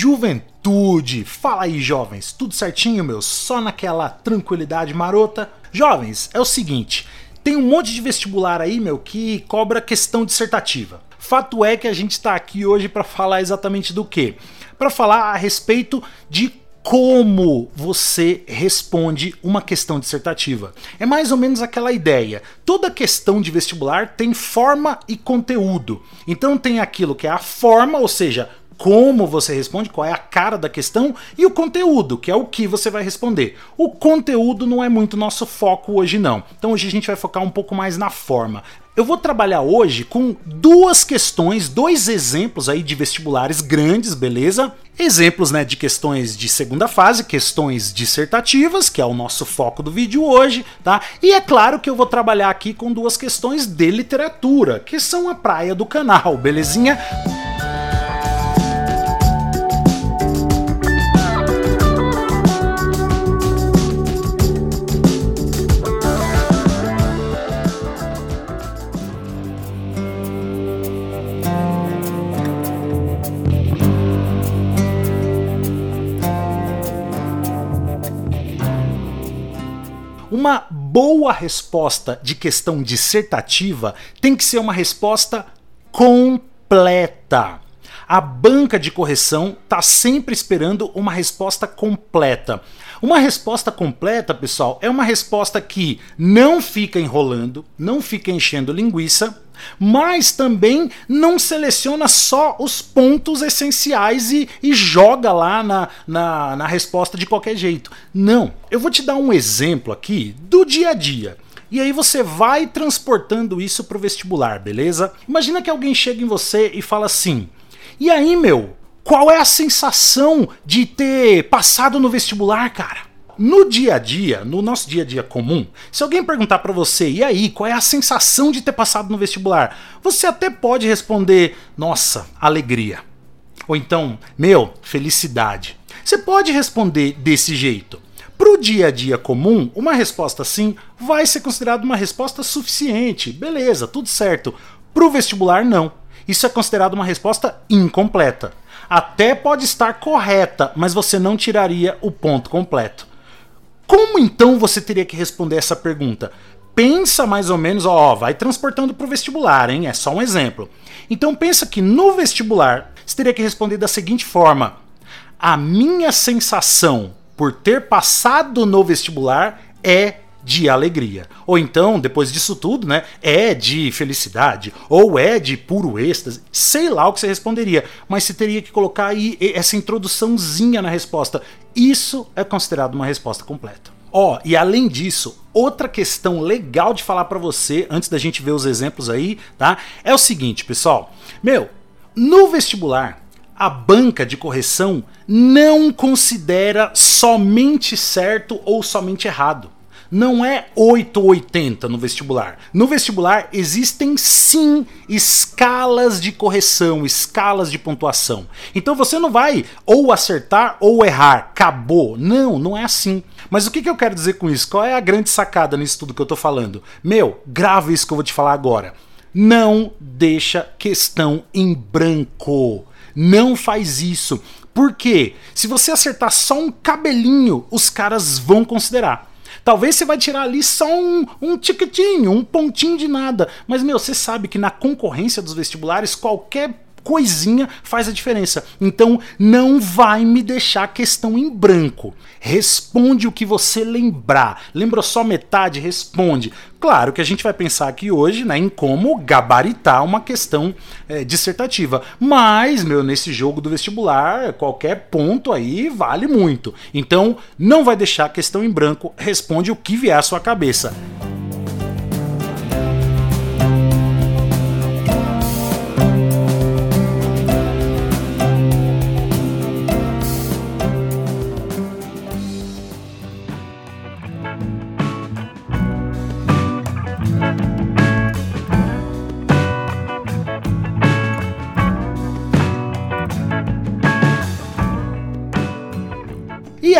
juventude! Fala aí, jovens, tudo certinho, meu? Só naquela tranquilidade marota? Jovens, é o seguinte: tem um monte de vestibular aí, meu, que cobra questão dissertativa. Fato é que a gente está aqui hoje para falar exatamente do que? Para falar a respeito de como você responde uma questão dissertativa. É mais ou menos aquela ideia. Toda questão de vestibular tem forma e conteúdo. Então tem aquilo que é a forma, ou seja, como você responde, qual é a cara da questão, e o conteúdo, que é o que você vai responder. O conteúdo não é muito nosso foco hoje, não. Então hoje a gente vai focar um pouco mais na forma. Eu vou trabalhar hoje com duas questões, dois exemplos aí de vestibulares grandes, beleza? Exemplos né, de questões de segunda fase, questões dissertativas, que é o nosso foco do vídeo hoje, tá? E é claro que eu vou trabalhar aqui com duas questões de literatura, que são a praia do canal, belezinha? Uma boa resposta de questão dissertativa tem que ser uma resposta completa. A banca de correção está sempre esperando uma resposta completa. Uma resposta completa, pessoal, é uma resposta que não fica enrolando, não fica enchendo linguiça, mas também não seleciona só os pontos essenciais e, e joga lá na, na, na resposta de qualquer jeito. Não. Eu vou te dar um exemplo aqui do dia a dia. E aí você vai transportando isso para o vestibular, beleza? Imagina que alguém chega em você e fala assim: E aí, meu, qual é a sensação de ter passado no vestibular, cara? No dia a dia, no nosso dia a dia comum, se alguém perguntar para você, e aí, qual é a sensação de ter passado no vestibular? Você até pode responder, nossa, alegria. Ou então, meu, felicidade. Você pode responder desse jeito. Para o dia a dia comum, uma resposta assim vai ser considerada uma resposta suficiente. Beleza, tudo certo. Para o vestibular, não. Isso é considerado uma resposta incompleta. Até pode estar correta, mas você não tiraria o ponto completo. Como então você teria que responder essa pergunta? Pensa mais ou menos, ó, vai transportando para o vestibular, hein? É só um exemplo. Então pensa que no vestibular você teria que responder da seguinte forma: a minha sensação por ter passado no vestibular é de alegria. Ou então, depois disso tudo, né, é de felicidade, ou é de puro êxtase, sei lá o que você responderia, mas você teria que colocar aí essa introduçãozinha na resposta. Isso é considerado uma resposta completa. Ó, oh, e além disso, outra questão legal de falar para você, antes da gente ver os exemplos aí, tá? É o seguinte, pessoal. Meu, no vestibular, a banca de correção não considera somente certo ou somente errado não é 8 ou 80 no vestibular. No vestibular existem sim escalas de correção, escalas de pontuação. Então você não vai ou acertar ou errar, acabou. Não, não é assim. Mas o que, que eu quero dizer com isso? Qual é a grande sacada nisso tudo que eu tô falando? Meu, grave isso que eu vou te falar agora. Não deixa questão em branco. Não faz isso. Por quê? Se você acertar só um cabelinho, os caras vão considerar. Talvez você vai tirar ali só um, um tiquitinho, um pontinho de nada. Mas, meu, você sabe que na concorrência dos vestibulares, qualquer coisinha faz a diferença. Então não vai me deixar questão em branco. Responde o que você lembrar. Lembrou só metade? Responde. Claro que a gente vai pensar aqui hoje né, em como gabaritar uma questão é, dissertativa. Mas, meu, nesse jogo do vestibular, qualquer ponto aí vale muito. Então, não vai deixar questão em branco, responde o que vier à sua cabeça.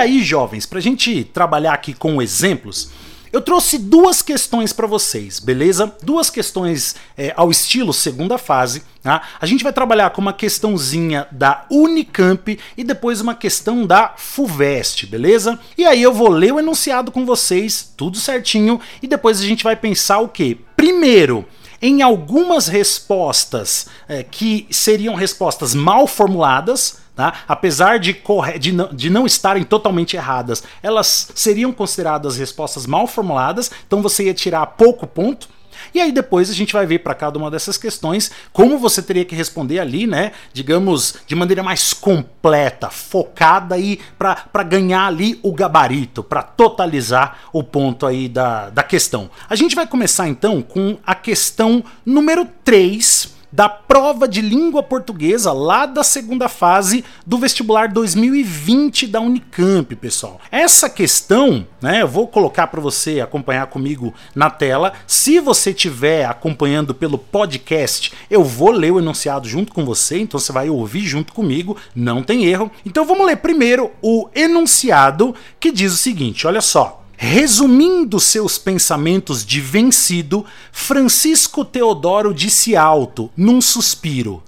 Aí, jovens, para a gente trabalhar aqui com exemplos, Eu trouxe duas questões para vocês, beleza? Duas questões é, ao estilo segunda fase. Tá? A gente vai trabalhar com uma questãozinha da Unicamp e depois uma questão da FUVEST, beleza? E aí eu vou ler o enunciado com vocês, tudo certinho, e depois a gente vai pensar o quê? Primeiro, em algumas respostas é, que seriam respostas mal formuladas, Tá? Apesar de, de, não, de não estarem totalmente erradas, elas seriam consideradas respostas mal formuladas, então você ia tirar pouco ponto. E aí depois a gente vai ver para cada uma dessas questões como você teria que responder ali, né? Digamos, de maneira mais completa, focada aí para ganhar ali o gabarito, para totalizar o ponto aí da, da questão. A gente vai começar então com a questão número 3 da prova de língua portuguesa lá da segunda fase do vestibular 2020 da Unicamp, pessoal. Essa questão, né, eu vou colocar para você acompanhar comigo na tela. Se você estiver acompanhando pelo podcast, eu vou ler o enunciado junto com você, então você vai ouvir junto comigo, não tem erro. Então vamos ler primeiro o enunciado que diz o seguinte: olha só. Resumindo seus pensamentos de vencido, Francisco Teodoro disse alto, num suspiro: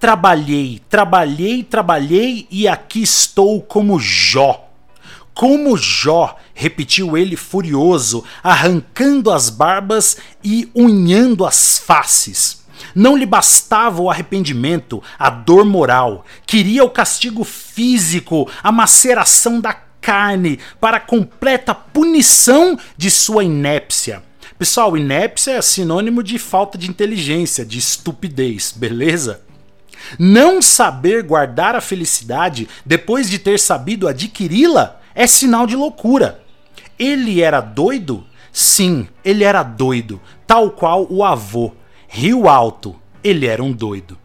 Trabalhei, trabalhei, trabalhei e aqui estou como Jó. Como Jó, repetiu ele furioso, arrancando as barbas e unhando as faces. Não lhe bastava o arrependimento, a dor moral, queria o castigo físico, a maceração da carne para completa punição de sua inépcia. Pessoal, inépcia é sinônimo de falta de inteligência, de estupidez, beleza? Não saber guardar a felicidade depois de ter sabido adquiri-la é sinal de loucura. Ele era doido? Sim, ele era doido, tal qual o avô. Rio Alto, ele era um doido.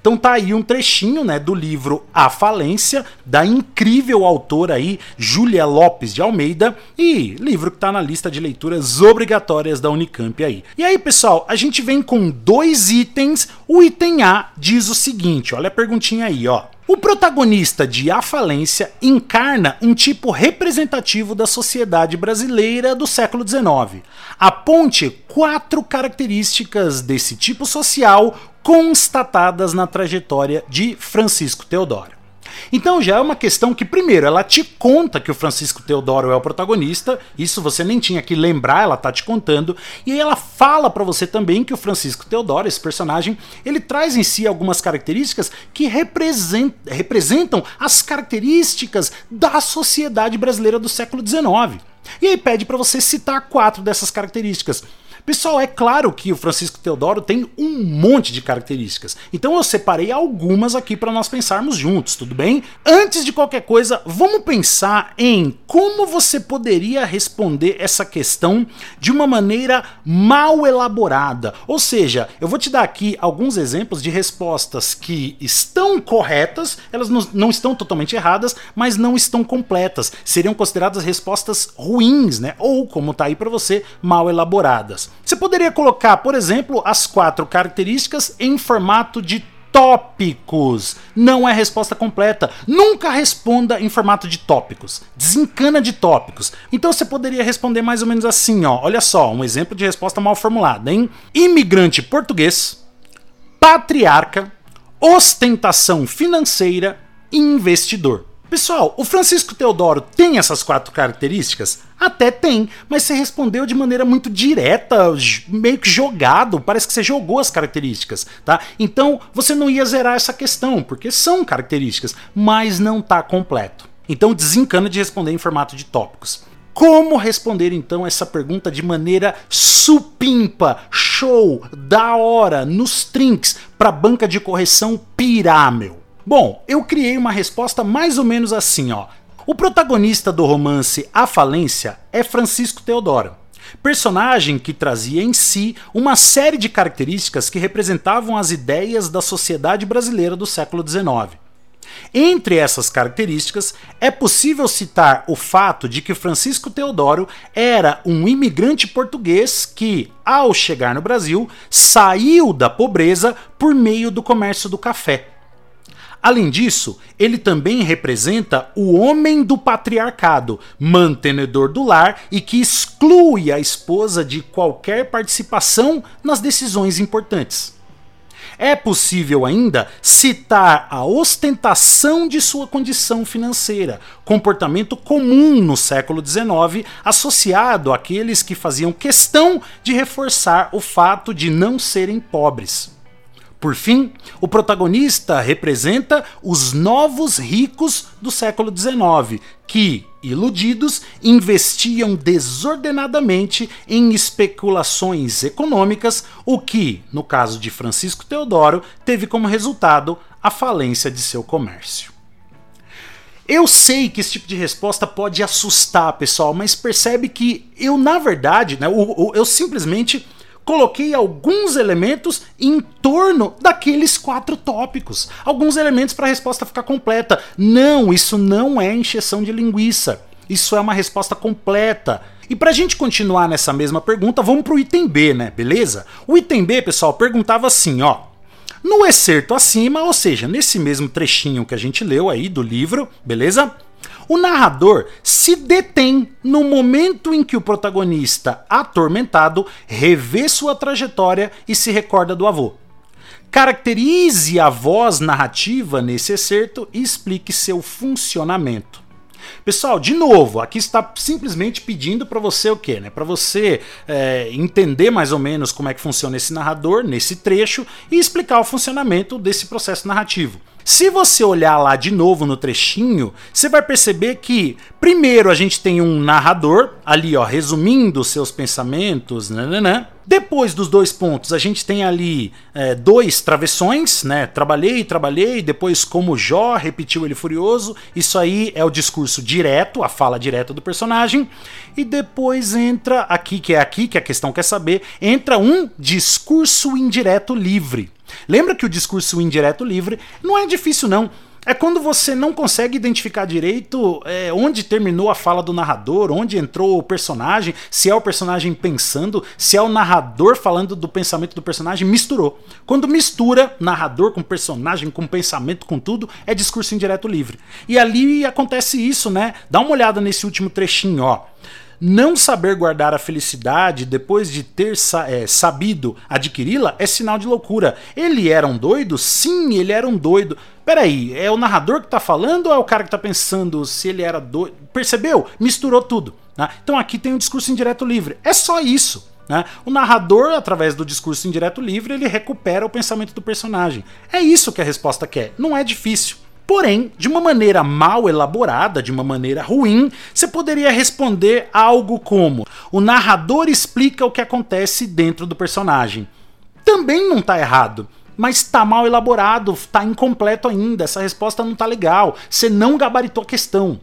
Então tá aí um trechinho, né, do livro A Falência, da incrível autora aí, Júlia Lopes de Almeida, e livro que tá na lista de leituras obrigatórias da Unicamp aí. E aí, pessoal, a gente vem com dois itens. O item A diz o seguinte, olha a perguntinha aí, ó. O protagonista de A Falência encarna um tipo representativo da sociedade brasileira do século XIX. Aponte quatro características desse tipo social constatadas na trajetória de Francisco Teodoro. Então já é uma questão que, primeiro, ela te conta que o Francisco Teodoro é o protagonista, isso você nem tinha que lembrar, ela tá te contando, e aí ela fala para você também que o Francisco Teodoro, esse personagem, ele traz em si algumas características que representam as características da sociedade brasileira do século XIX. E aí pede para você citar quatro dessas características. Pessoal, é claro que o Francisco Teodoro tem um monte de características, então eu separei algumas aqui para nós pensarmos juntos, tudo bem? Antes de qualquer coisa, vamos pensar em como você poderia responder essa questão de uma maneira mal elaborada. Ou seja, eu vou te dar aqui alguns exemplos de respostas que estão corretas, elas não, estão totalmente erradas, mas não estão completas. Seriam consideradas respostas ruins, né? Ou, como tá aí para você, mal elaboradas. Você poderia colocar, por exemplo, as quatro características em formato de tópicos. Não é resposta completa. Nunca responda em formato de tópicos. Desencana de tópicos. Então você poderia responder mais ou menos assim, ó. Olha só, um exemplo de resposta mal formulada, hein? Imigrante português, patriarca, ostentação financeira investidor. Pessoal, o Francisco Teodoro tem essas quatro características? Até tem, mas você respondeu de maneira muito direta, meio que jogado, parece que você jogou as características, tá? Então você não ia zerar essa questão, porque são características, mas não tá completo. Então desencana de responder em formato de tópicos. Como responder então essa pergunta de maneira supimpa, show, da hora, nos trinks, para banca de correção pirámel? Bom, eu criei uma resposta mais ou menos assim, ó. O protagonista do romance A Falência é Francisco Teodoro, personagem que trazia em si uma série de características que representavam as ideias da sociedade brasileira do século XIX. Entre essas características, é possível citar o fato de que Francisco Teodoro era um imigrante português que, ao chegar no Brasil, saiu da pobreza por meio do comércio do café Além disso, ele também representa o homem do patriarcado, mantenedor do lar e que exclui a esposa de qualquer participação nas decisões importantes. É possível ainda citar a ostentação de sua condição financeira, comportamento comum no século XIX, associado àqueles que faziam questão de reforçar o fato de não serem pobres. Por fim, o protagonista representa os novos ricos do século XIX, que, iludidos, investiam desordenadamente em especulações econômicas, o que, no caso de Francisco Teodoro, teve como resultado a falência de seu comércio. Eu sei que esse tipo de resposta pode assustar, pessoal, mas percebe que eu, na verdade, né, eu, eu, eu simplesmente coloquei alguns elementos em torno daqueles quatro tópicos. Alguns elementos para a resposta ficar completa. Não, isso não é encheção de linguiça. Isso é uma resposta completa. E para a gente continuar nessa mesma pergunta, vamos para o item B, né? Beleza? O item B, pessoal, perguntava assim, ó. No excerto acima, ou seja, nesse mesmo trechinho que a gente leu aí do livro, beleza? O narrador se detém no momento em que o protagonista, atormentado, revê sua trajetória e se recorda do avô. Caracterize a voz narrativa nesse excerto e explique seu funcionamento. Pessoal, de novo, aqui está simplesmente pedindo para você o quê? Né? Para você é, entender mais ou menos como é que funciona esse narrador nesse trecho e explicar o funcionamento desse processo narrativo. Se você olhar lá de novo no trechinho, você vai perceber que primeiro a gente tem um narrador ali, ó, resumindo seus pensamentos, né? Depois dos dois pontos, a gente tem ali é, dois travessões, né? Trabalhei, trabalhei, depois como Jó repetiu ele furioso. Isso aí é o discurso direto, a fala direta do personagem. E depois entra aqui, que é aqui que a questão quer saber, entra um discurso indireto livre. Lembra que o discurso indireto livre não é difícil, não. É quando você não consegue identificar direito é, onde terminou a fala do narrador, onde entrou o personagem, se é o personagem pensando, se é o narrador falando do pensamento do personagem, misturou. Quando mistura narrador com personagem, com pensamento, com tudo, é discurso indireto livre. E ali acontece isso, né? Dá uma olhada nesse último trechinho, ó. Não saber guardar a felicidade depois de ter é, sabido adquiri-la é sinal de loucura. Ele era um doido? Sim, ele era um doido. Peraí, é o narrador que tá falando ou é o cara que tá pensando se ele era doido? Percebeu? Misturou tudo. Né? Então aqui tem um discurso indireto livre. É só isso. Né? O narrador, através do discurso indireto livre, ele recupera o pensamento do personagem. É isso que a resposta quer. Não é difícil. Porém, de uma maneira mal elaborada, de uma maneira ruim, você poderia responder algo como: o narrador explica o que acontece dentro do personagem. Também não está errado mas está mal elaborado, está incompleto ainda, essa resposta não está legal, você não gabaritou a questão.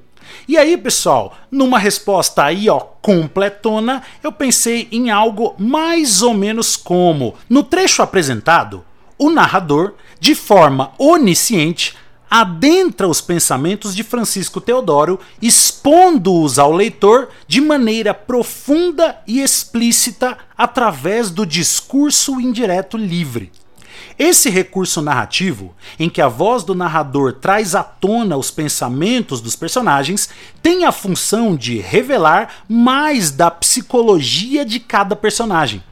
E aí, pessoal, numa resposta aí, ó, completona, eu pensei em algo mais ou menos como: no trecho apresentado, o narrador, de forma onisciente, adentra os pensamentos de Francisco Teodoro, expondo-os ao leitor de maneira profunda e explícita através do discurso indireto livre. Esse recurso narrativo, em que a voz do narrador traz à tona os pensamentos dos personagens, tem a função de revelar mais da psicologia de cada personagem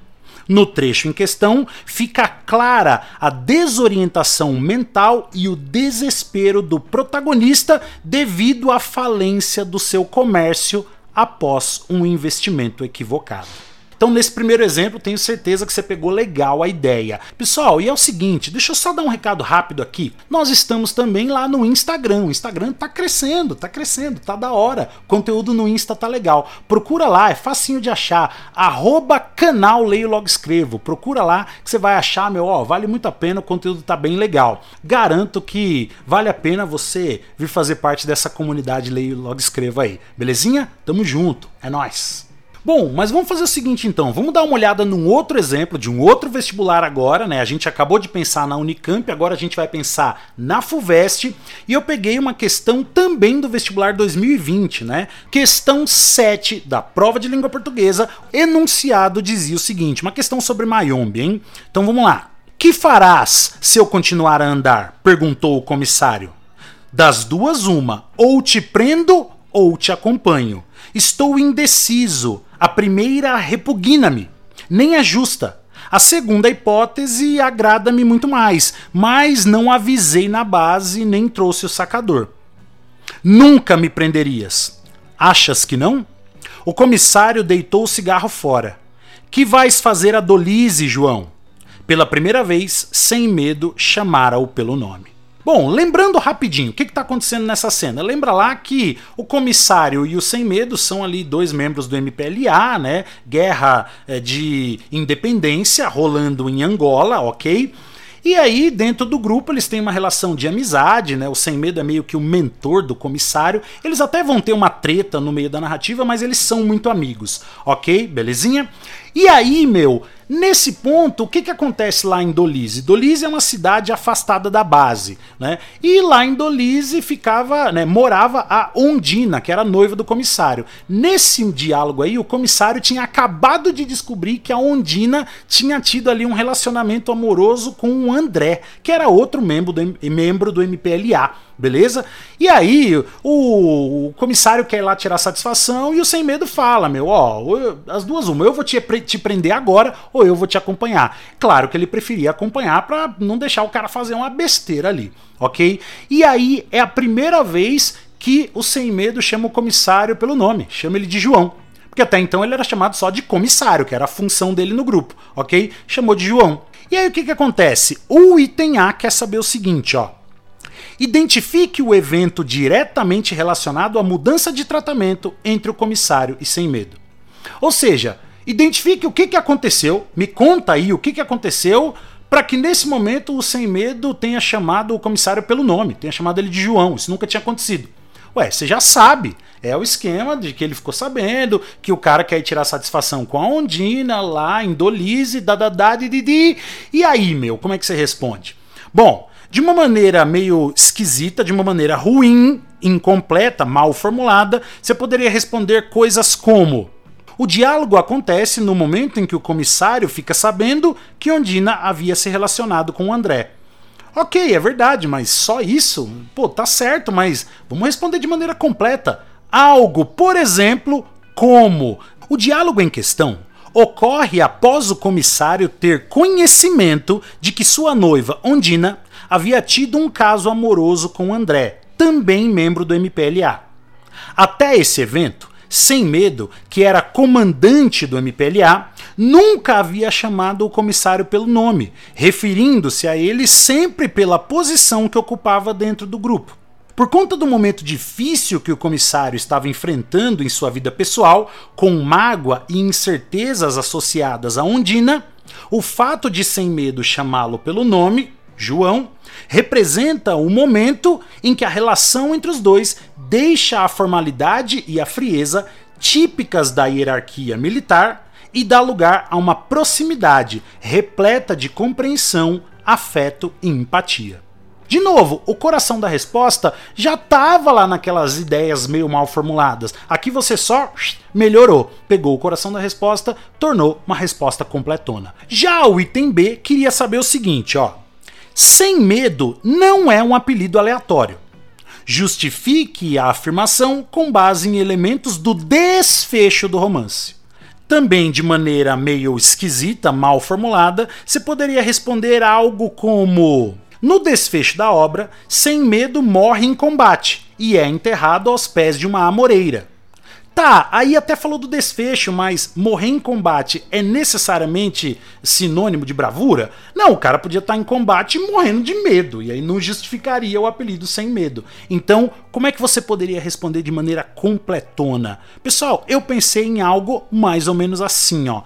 no trecho em questão, fica clara a desorientação mental e o desespero do protagonista devido à falência do seu comércio após um investimento equivocado. Então, nesse primeiro exemplo, tenho certeza que você pegou legal a ideia. Pessoal, e é o seguinte, deixa eu só dar um recado rápido aqui. Nós estamos também lá no Instagram. O Instagram tá crescendo, tá crescendo, tá da hora. O conteúdo no Insta tá legal. Procura lá, é facinho de achar. Arroba canal Leio Logo Escrevo. Procura lá que você vai achar, meu, ó, vale muito a pena, o conteúdo tá bem legal. Garanto que vale a pena você vir fazer parte dessa comunidade Leio Logo Escrevo aí. Belezinha? Tamo junto. É nós. Bom, mas vamos fazer o seguinte então, vamos dar uma olhada num outro exemplo de um outro vestibular agora, né? A gente acabou de pensar na Unicamp, agora a gente vai pensar na FUVEST, e eu peguei uma questão também do vestibular 2020, né? Questão 7 da prova de língua portuguesa, enunciado dizia o seguinte, uma questão sobre Mayombe, hein? Então vamos lá. Que farás se eu continuar a andar? perguntou o comissário. Das duas, uma: ou te prendo ou te acompanho. Estou indeciso. A primeira repugna-me, nem é justa. A segunda hipótese agrada-me muito mais, mas não avisei na base nem trouxe o sacador. Nunca me prenderias. Achas que não? O comissário deitou o cigarro fora. Que vais fazer a Dolise, João? Pela primeira vez, sem medo, chamara-o pelo nome. Bom, lembrando rapidinho, o que está acontecendo nessa cena? Lembra lá que o comissário e o Sem Medo são ali dois membros do MPLA, né? Guerra é, de independência rolando em Angola, ok? E aí, dentro do grupo, eles têm uma relação de amizade, né? O Sem Medo é meio que o mentor do comissário. Eles até vão ter uma treta no meio da narrativa, mas eles são muito amigos, ok? Belezinha? E aí, meu, Nesse ponto, o que, que acontece lá em Dolise? Dolise é uma cidade afastada da base, né? E lá em Dolise ficava, né, morava a Ondina, que era noiva do comissário. Nesse diálogo aí, o comissário tinha acabado de descobrir que a Ondina tinha tido ali um relacionamento amoroso com o André, que era outro membro do, membro do MPLA beleza? E aí o, o, comissário quer ir lá tirar satisfação e o sem medo fala, meu, ó, as duas uma, eu vou te, te prender agora ou eu vou te acompanhar. Claro que ele preferia acompanhar para não deixar o cara fazer uma besteira ali, ok? E aí é a primeira vez que o sem medo chama o comissário pelo nome, chama ele de João. Porque até então ele era chamado só de comissário, que era a função dele no grupo, ok? Chamou de João. E aí o que, que acontece? O item A quer saber o seguinte, ó. Identifique o evento diretamente relacionado à mudança de tratamento entre o comissário e sem medo. Ou seja, identifique o que, que aconteceu, me conta aí o que, que aconteceu para que nesse momento o sem medo tenha chamado o comissário pelo nome, tenha chamado ele de João. Isso nunca tinha acontecido. Ué, você já sabe. É o esquema de que ele ficou sabendo que o cara quer tirar satisfação com a Ondina lá em Dolise, da da da di, di, di. E aí, meu, como é que você responde? Bom, de uma maneira meio esquisita, de uma maneira ruim, incompleta, mal formulada, você poderia responder coisas como: O diálogo acontece no momento em que o comissário fica sabendo que Ondina havia se relacionado com o André. Ok, é verdade, mas só isso? Pô, tá certo, mas vamos responder de maneira completa. Algo, por exemplo, como: O diálogo em questão ocorre após o comissário ter conhecimento de que sua noiva, Ondina, havia tido um caso amoroso com André, também membro do MPLA. Até esse evento, Sem Medo, que era comandante do MPLA, nunca havia chamado o comissário pelo nome, referindo-se a ele sempre pela posição que ocupava dentro do grupo. Por conta do momento difícil que o comissário estava enfrentando em sua vida pessoal, com mágoa e incertezas associadas a Ondina, o fato de Sem Medo chamá-lo pelo nome João, representa o momento em que a relação entre os dois deixa a formalidade e a frieza típicas da hierarquia militar e dá lugar a uma proximidade repleta de compreensão, afeto e empatia. De novo, o coração da resposta já estava lá naquelas ideias meio mal formuladas. Aqui você só melhorou, pegou o coração da resposta, tornou uma resposta completona. Já o item B queria saber o seguinte, ó. Sem medo não é um apelido aleatório. Justifique a afirmação com base em elementos do desfecho do romance. Também de maneira meio esquisita, mal formulada, você poderia responder algo como: No desfecho da obra, Sem Medo morre em combate e é enterrado aos pés de uma amoreira. Tá, aí até falou do desfecho, mas morrer em combate é necessariamente sinônimo de bravura? Não, o cara podia estar em combate morrendo de medo, e aí não justificaria o apelido sem medo. Então, como é que você poderia responder de maneira completona? Pessoal, eu pensei em algo mais ou menos assim, ó.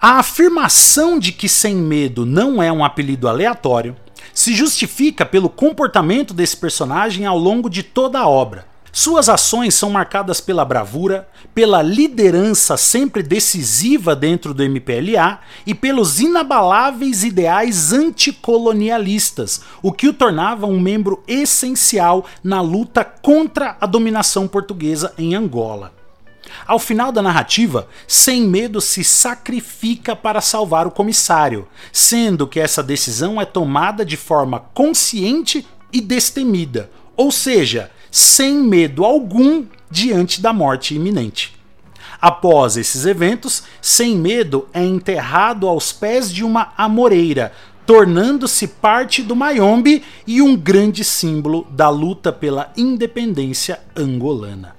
A afirmação de que sem medo não é um apelido aleatório se justifica pelo comportamento desse personagem ao longo de toda a obra. Suas ações são marcadas pela bravura, pela liderança sempre decisiva dentro do MPLA e pelos inabaláveis ideais anticolonialistas, o que o tornava um membro essencial na luta contra a dominação portuguesa em Angola. Ao final da narrativa, Sem Medo se sacrifica para salvar o comissário, sendo que essa decisão é tomada de forma consciente e destemida, ou seja, sem medo algum diante da morte iminente. Após esses eventos, Sem Medo é enterrado aos pés de uma amoreira, tornando-se parte do Mayombe e um grande símbolo da luta pela independência angolana.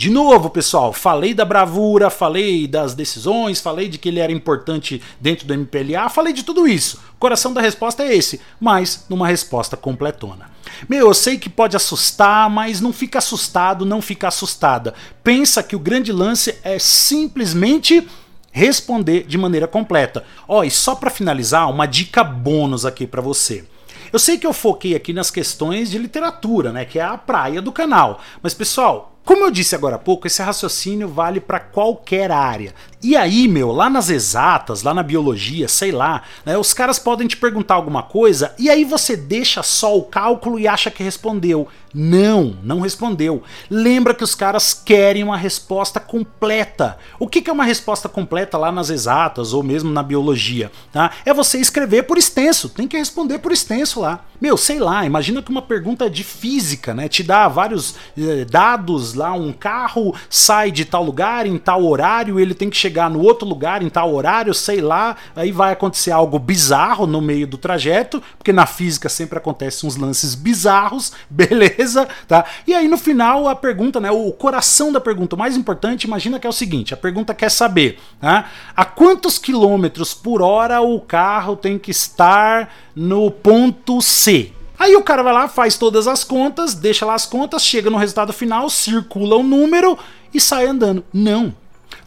De novo, pessoal, falei da bravura, falei das decisões, falei de que ele era importante dentro do MPLA, falei de tudo isso. O coração da resposta é esse, mas numa resposta completona. Meu, eu sei que pode assustar, mas não fica assustado, não fica assustada. Pensa que o grande lance é simplesmente responder de maneira completa. Ó, oh, e só para finalizar, uma dica bônus aqui para você. Eu sei que eu foquei aqui nas questões de literatura, né, que é a praia do canal. Mas pessoal, como eu disse agora há pouco, esse raciocínio vale para qualquer área. E aí, meu, lá nas exatas, lá na biologia, sei lá, né, os caras podem te perguntar alguma coisa e aí você deixa só o cálculo e acha que respondeu. Não, não respondeu. Lembra que os caras querem uma resposta completa. O que é uma resposta completa lá nas exatas ou mesmo na biologia? Tá? É você escrever por extenso, tem que responder por extenso lá. Meu, sei lá, imagina que uma pergunta de física, né? Te dá vários eh, dados lá, um carro sai de tal lugar em tal horário, ele tem que chegar no outro lugar em tal horário, sei lá, aí vai acontecer algo bizarro no meio do trajeto, porque na física sempre acontecem uns lances bizarros, beleza, tá? E aí no final a pergunta, né? O coração da pergunta, mais importante, imagina que é o seguinte: a pergunta quer saber, né? A quantos quilômetros por hora o carro tem que estar no ponto C. Aí o cara vai lá, faz todas as contas, deixa lá as contas, chega no resultado final, circula o número e sai andando. Não.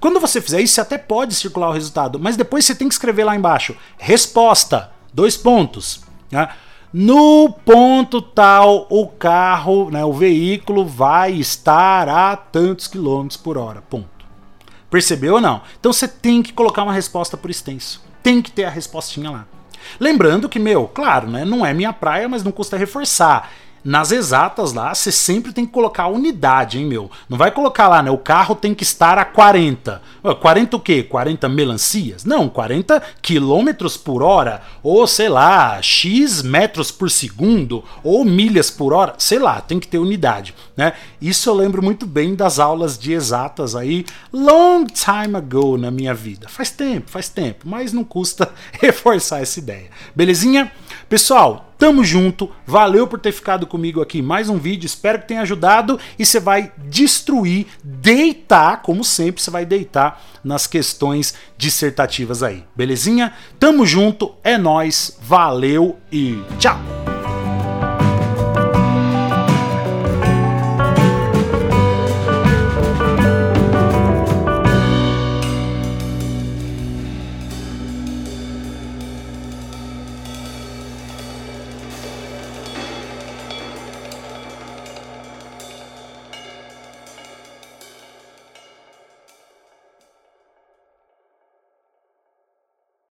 Quando você fizer isso, você até pode circular o resultado, mas depois você tem que escrever lá embaixo: resposta, dois pontos. Né? No ponto tal, o carro, né, o veículo vai estar a tantos quilômetros por hora. Ponto. Percebeu ou não? Então você tem que colocar uma resposta por extenso. Tem que ter a respostinha lá. Lembrando que, meu, claro, né, não é minha praia, mas não custa reforçar. Nas exatas lá, você sempre tem que colocar a unidade, hein, meu? Não vai colocar lá, né? O carro tem que estar a 40. 40 o quê? 40 melancias? Não, 40 quilômetros por hora. Ou, sei lá, X metros por segundo. Ou milhas por hora. Sei lá, tem que ter unidade, né? Isso eu lembro muito bem das aulas de exatas aí, long time ago na minha vida. Faz tempo, faz tempo, mas não custa reforçar essa ideia. Belezinha? Pessoal, tamo junto. Valeu por ter ficado comigo aqui mais um vídeo. Espero que tenha ajudado e você vai destruir, deitar, como sempre, você vai deitar nas questões dissertativas aí. Belezinha? Tamo junto, é nós. Valeu e tchau.